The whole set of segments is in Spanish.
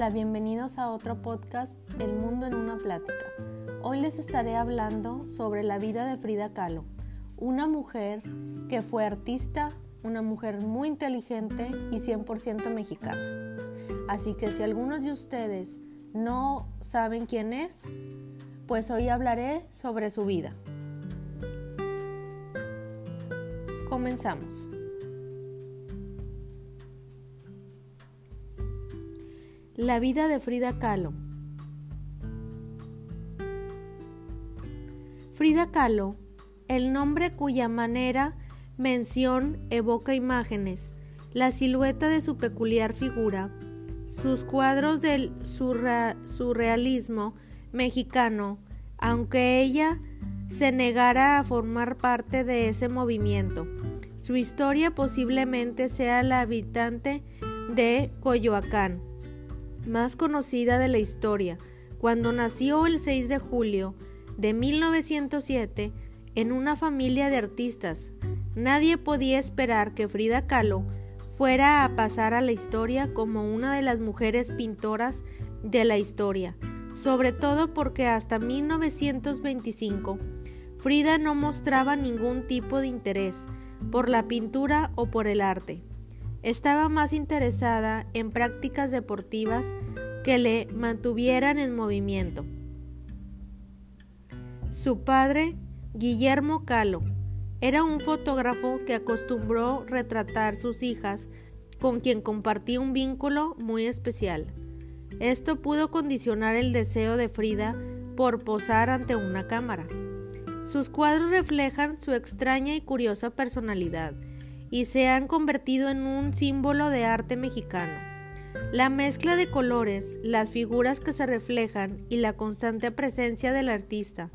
Hola, bienvenidos a otro podcast El Mundo en una Plática. Hoy les estaré hablando sobre la vida de Frida Kahlo, una mujer que fue artista, una mujer muy inteligente y 100% mexicana. Así que si algunos de ustedes no saben quién es, pues hoy hablaré sobre su vida. Comenzamos. La vida de Frida Kahlo. Frida Kahlo, el nombre cuya manera mención evoca imágenes, la silueta de su peculiar figura, sus cuadros del surrealismo mexicano, aunque ella se negara a formar parte de ese movimiento. Su historia posiblemente sea la habitante de Coyoacán más conocida de la historia, cuando nació el 6 de julio de 1907 en una familia de artistas. Nadie podía esperar que Frida Kahlo fuera a pasar a la historia como una de las mujeres pintoras de la historia, sobre todo porque hasta 1925 Frida no mostraba ningún tipo de interés por la pintura o por el arte. Estaba más interesada en prácticas deportivas que le mantuvieran en movimiento. Su padre, Guillermo Calo, era un fotógrafo que acostumbró retratar sus hijas con quien compartía un vínculo muy especial. Esto pudo condicionar el deseo de Frida por posar ante una cámara. Sus cuadros reflejan su extraña y curiosa personalidad y se han convertido en un símbolo de arte mexicano. La mezcla de colores, las figuras que se reflejan y la constante presencia del artista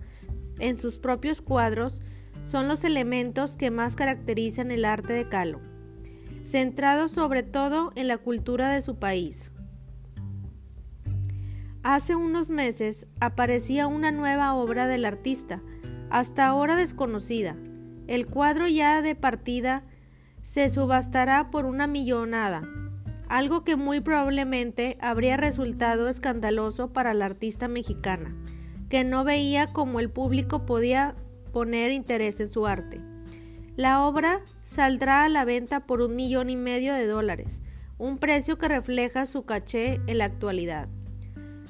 en sus propios cuadros son los elementos que más caracterizan el arte de Kahlo, centrado sobre todo en la cultura de su país. Hace unos meses aparecía una nueva obra del artista, hasta ahora desconocida. El cuadro ya de partida se subastará por una millonada, algo que muy probablemente habría resultado escandaloso para la artista mexicana, que no veía cómo el público podía poner interés en su arte. La obra saldrá a la venta por un millón y medio de dólares, un precio que refleja su caché en la actualidad.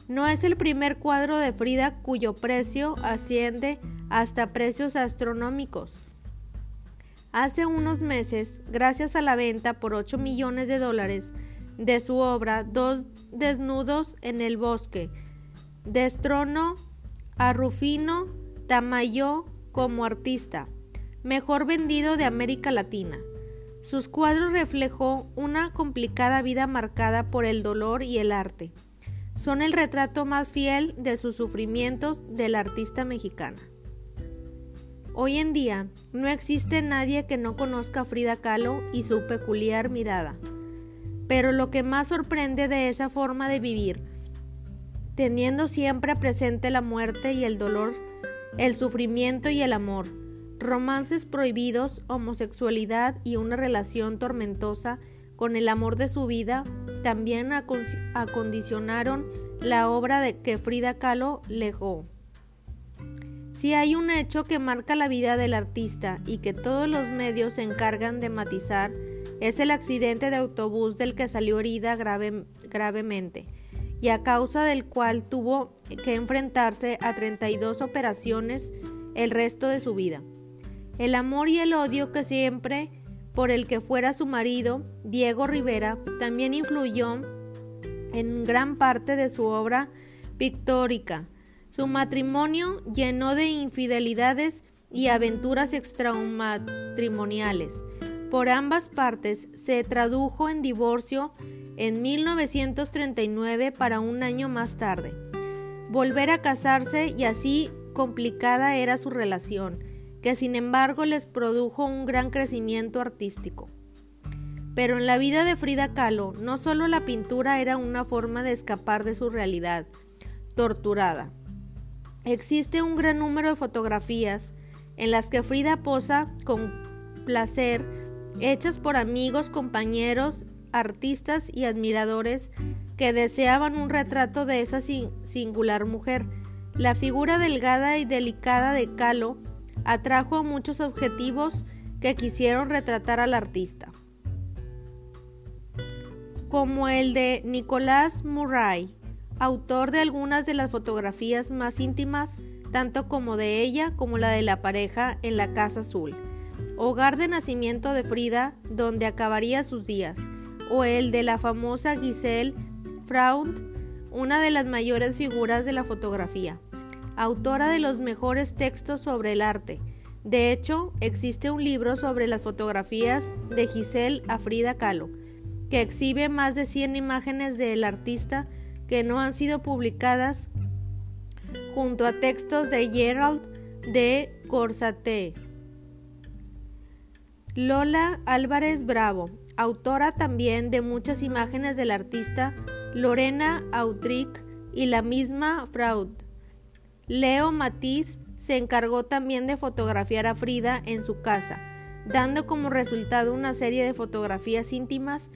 No es el primer cuadro de Frida cuyo precio asciende hasta precios astronómicos. Hace unos meses, gracias a la venta por 8 millones de dólares de su obra Dos desnudos en el bosque, destronó a Rufino Tamayo como artista, mejor vendido de América Latina. Sus cuadros reflejó una complicada vida marcada por el dolor y el arte. Son el retrato más fiel de sus sufrimientos de la artista mexicana. Hoy en día no existe nadie que no conozca a Frida Kahlo y su peculiar mirada. Pero lo que más sorprende de esa forma de vivir, teniendo siempre presente la muerte y el dolor, el sufrimiento y el amor, romances prohibidos, homosexualidad y una relación tormentosa con el amor de su vida, también acondicionaron la obra de que Frida Kahlo legó. Si hay un hecho que marca la vida del artista y que todos los medios se encargan de matizar, es el accidente de autobús del que salió herida gravemente y a causa del cual tuvo que enfrentarse a 32 operaciones el resto de su vida. El amor y el odio que siempre por el que fuera su marido, Diego Rivera, también influyó en gran parte de su obra pictórica, su matrimonio llenó de infidelidades y aventuras extramatrimoniales. Por ambas partes se tradujo en divorcio en 1939 para un año más tarde. Volver a casarse y así complicada era su relación, que sin embargo les produjo un gran crecimiento artístico. Pero en la vida de Frida Kahlo no solo la pintura era una forma de escapar de su realidad torturada, Existe un gran número de fotografías en las que Frida posa con placer, hechas por amigos, compañeros, artistas y admiradores que deseaban un retrato de esa singular mujer. La figura delgada y delicada de Calo atrajo a muchos objetivos que quisieron retratar al artista, como el de Nicolás Murray, autor de algunas de las fotografías más íntimas, tanto como de ella como la de la pareja en la Casa Azul, hogar de nacimiento de Frida, donde acabaría sus días, o el de la famosa Giselle Fraund, una de las mayores figuras de la fotografía, autora de los mejores textos sobre el arte. De hecho, existe un libro sobre las fotografías de Giselle a Frida Kahlo, que exhibe más de 100 imágenes del artista que no han sido publicadas junto a textos de Gerald de Corsate. Lola Álvarez Bravo, autora también de muchas imágenes del artista, Lorena Autric y la misma Fraud. Leo Matiz se encargó también de fotografiar a Frida en su casa, dando como resultado una serie de fotografías íntimas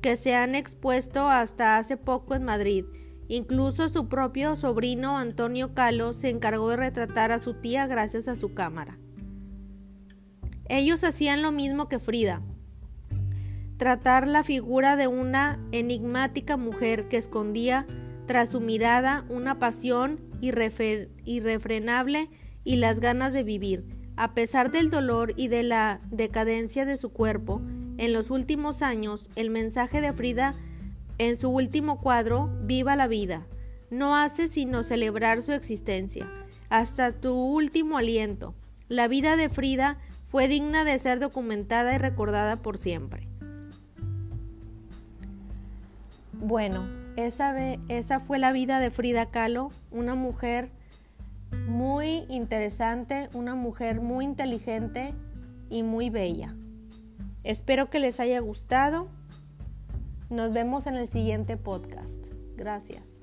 que se han expuesto hasta hace poco en Madrid. Incluso su propio sobrino Antonio Calo se encargó de retratar a su tía gracias a su cámara. Ellos hacían lo mismo que Frida, tratar la figura de una enigmática mujer que escondía tras su mirada una pasión irrefrenable y las ganas de vivir. A pesar del dolor y de la decadencia de su cuerpo, en los últimos años el mensaje de Frida en su último cuadro, Viva la vida, no hace sino celebrar su existencia, hasta tu último aliento. La vida de Frida fue digna de ser documentada y recordada por siempre. Bueno, esa, fue la vida de Frida Kahlo, una mujer muy interesante, una mujer muy inteligente y muy bella. Espero que les haya gustado. Nos vemos en el siguiente podcast. Gracias.